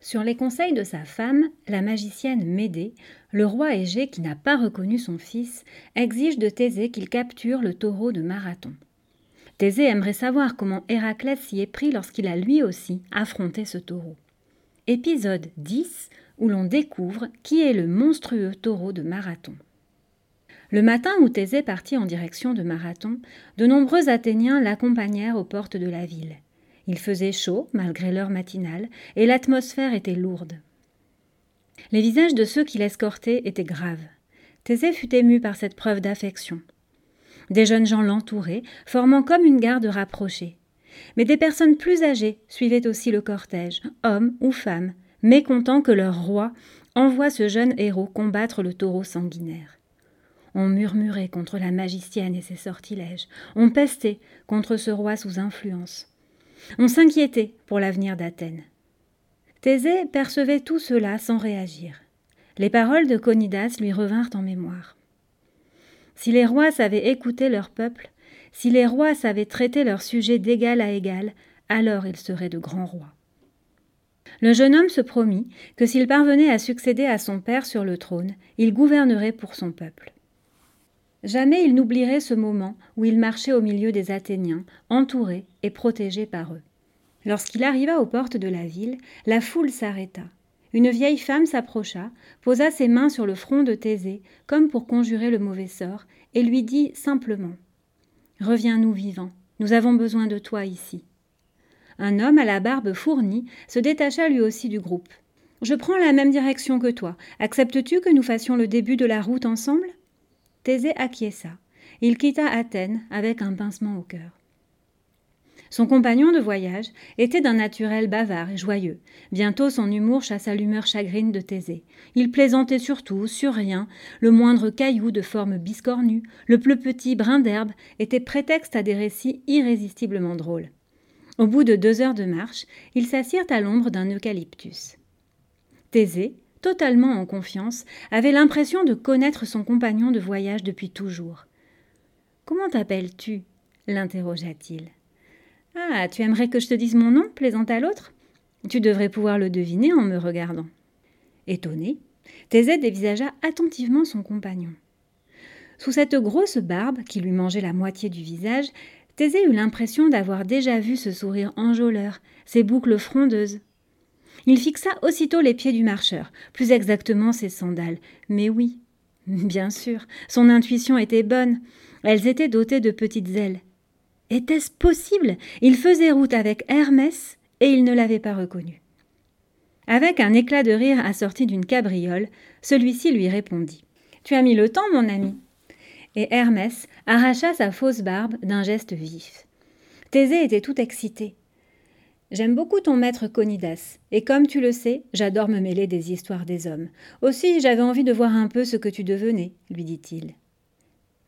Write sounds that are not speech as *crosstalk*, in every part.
Sur les conseils de sa femme, la magicienne Médée, le roi Égée, qui n'a pas reconnu son fils, exige de Thésée qu'il capture le taureau de Marathon. Thésée aimerait savoir comment Héraclès s'y est pris lorsqu'il a lui aussi affronté ce taureau. Épisode 10 où l'on découvre qui est le monstrueux taureau de Marathon. Le matin où Thésée partit en direction de Marathon, de nombreux Athéniens l'accompagnèrent aux portes de la ville. Il faisait chaud, malgré l'heure matinale, et l'atmosphère était lourde. Les visages de ceux qui l'escortaient étaient graves. Thésée fut ému par cette preuve d'affection. Des jeunes gens l'entouraient, formant comme une garde rapprochée. Mais des personnes plus âgées suivaient aussi le cortège, hommes ou femmes, mécontents que leur roi envoie ce jeune héros combattre le taureau sanguinaire. On murmurait contre la magicienne et ses sortilèges, on pestait contre ce roi sous influence. On s'inquiétait pour l'avenir d'Athènes. Thésée percevait tout cela sans réagir. Les paroles de Conidas lui revinrent en mémoire. Si les rois savaient écouter leur peuple, si les rois savaient traiter leurs sujets d'égal à égal, alors ils seraient de grands rois. Le jeune homme se promit que s'il parvenait à succéder à son père sur le trône, il gouvernerait pour son peuple. Jamais il n'oublierait ce moment où il marchait au milieu des Athéniens, entouré et protégé par eux. Lorsqu'il arriva aux portes de la ville, la foule s'arrêta. Une vieille femme s'approcha, posa ses mains sur le front de Thésée, comme pour conjurer le mauvais sort, et lui dit simplement Reviens-nous vivant, nous avons besoin de toi ici. Un homme à la barbe fournie se détacha lui aussi du groupe. Je prends la même direction que toi. Acceptes-tu que nous fassions le début de la route ensemble? Thésée acquiesça. Il quitta Athènes avec un pincement au cœur. Son compagnon de voyage était d'un naturel bavard et joyeux. Bientôt son humour chassa l'humeur chagrine de Thésée. Il plaisantait sur tout, sur rien, le moindre caillou de forme biscornue, le plus petit brin d'herbe était prétexte à des récits irrésistiblement drôles. Au bout de deux heures de marche, ils s'assirent à l'ombre d'un eucalyptus. Thésée, totalement en confiance, avait l'impression de connaître son compagnon de voyage depuis toujours. Comment t'appelles-tu? l'interrogea-t-il. Ah, tu aimerais que je te dise mon nom plaisanta l'autre? Tu devrais pouvoir le deviner en me regardant. Étonné, Thésée dévisagea attentivement son compagnon. Sous cette grosse barbe qui lui mangeait la moitié du visage, Thésée eut l'impression d'avoir déjà vu ce sourire enjôleur, ces boucles frondeuses, il fixa aussitôt les pieds du marcheur, plus exactement ses sandales. Mais oui, *laughs* bien sûr, son intuition était bonne. Elles étaient dotées de petites ailes. Était-ce possible? Il faisait route avec Hermès et il ne l'avait pas reconnu. Avec un éclat de rire assorti d'une cabriole, celui-ci lui répondit Tu as mis le temps, mon ami. Et Hermès arracha sa fausse barbe d'un geste vif. Thésée était tout excité. J'aime beaucoup ton maître Conidas, et comme tu le sais, j'adore me mêler des histoires des hommes. Aussi j'avais envie de voir un peu ce que tu devenais, lui dit-il.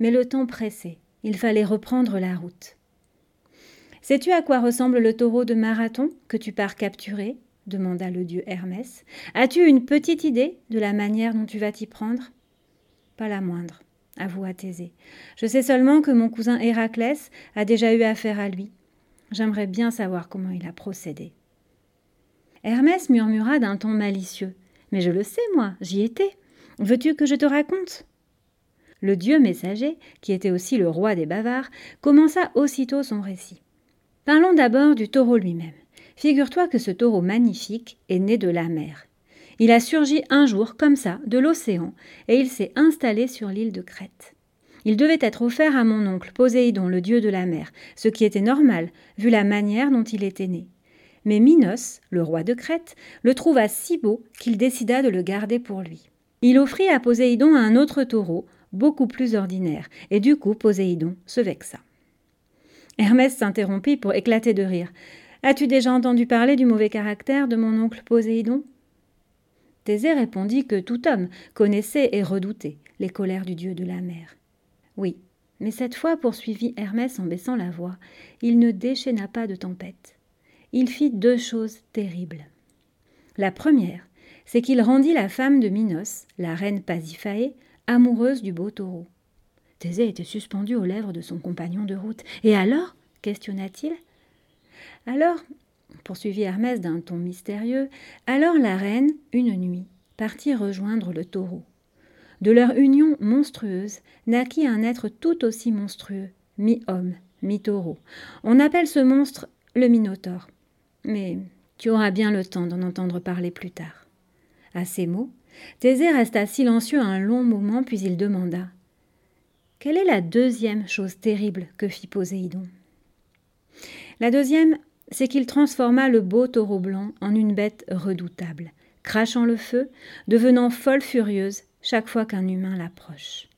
Mais le temps pressait, il fallait reprendre la route. Sais-tu à quoi ressemble le taureau de Marathon que tu pars capturer demanda le dieu Hermès. As-tu une petite idée de la manière dont tu vas t'y prendre? Pas la moindre, avoua Thésée. Je sais seulement que mon cousin Héraclès a déjà eu affaire à lui. J'aimerais bien savoir comment il a procédé. Hermès murmura d'un ton malicieux. Mais je le sais, moi, j'y étais. Veux-tu que je te raconte? Le dieu messager, qui était aussi le roi des bavards, commença aussitôt son récit. Parlons d'abord du taureau lui-même. Figure-toi que ce taureau magnifique est né de la mer. Il a surgi un jour, comme ça, de l'océan, et il s'est installé sur l'île de Crète. Il devait être offert à mon oncle Poséidon, le dieu de la mer, ce qui était normal, vu la manière dont il était né. Mais Minos, le roi de Crète, le trouva si beau qu'il décida de le garder pour lui. Il offrit à Poséidon un autre taureau, beaucoup plus ordinaire, et du coup Poséidon se vexa. Hermès s'interrompit pour éclater de rire. As-tu déjà entendu parler du mauvais caractère de mon oncle Poséidon? Thésée répondit que tout homme connaissait et redoutait les colères du dieu de la mer. Oui, mais cette fois, poursuivit Hermès en baissant la voix, il ne déchaîna pas de tempête. Il fit deux choses terribles. La première, c'est qu'il rendit la femme de Minos, la reine Pasiphae, amoureuse du beau taureau. Thésée était suspendu aux lèvres de son compagnon de route. Et alors questionna-t-il. Alors, poursuivit Hermès d'un ton mystérieux, alors la reine, une nuit, partit rejoindre le taureau. De leur union monstrueuse naquit un être tout aussi monstrueux, mi-homme, mi-taureau. On appelle ce monstre le Minotaure. Mais tu auras bien le temps d'en entendre parler plus tard. À ces mots, Thésée resta silencieux un long moment, puis il demanda Quelle est la deuxième chose terrible que fit Poséidon? La deuxième, c'est qu'il transforma le beau taureau blanc en une bête redoutable, crachant le feu, devenant folle furieuse chaque fois qu'un humain l'approche.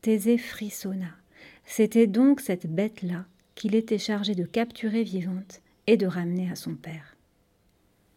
Thésée frissonna. C'était donc cette bête-là qu'il était chargé de capturer vivante et de ramener à son père.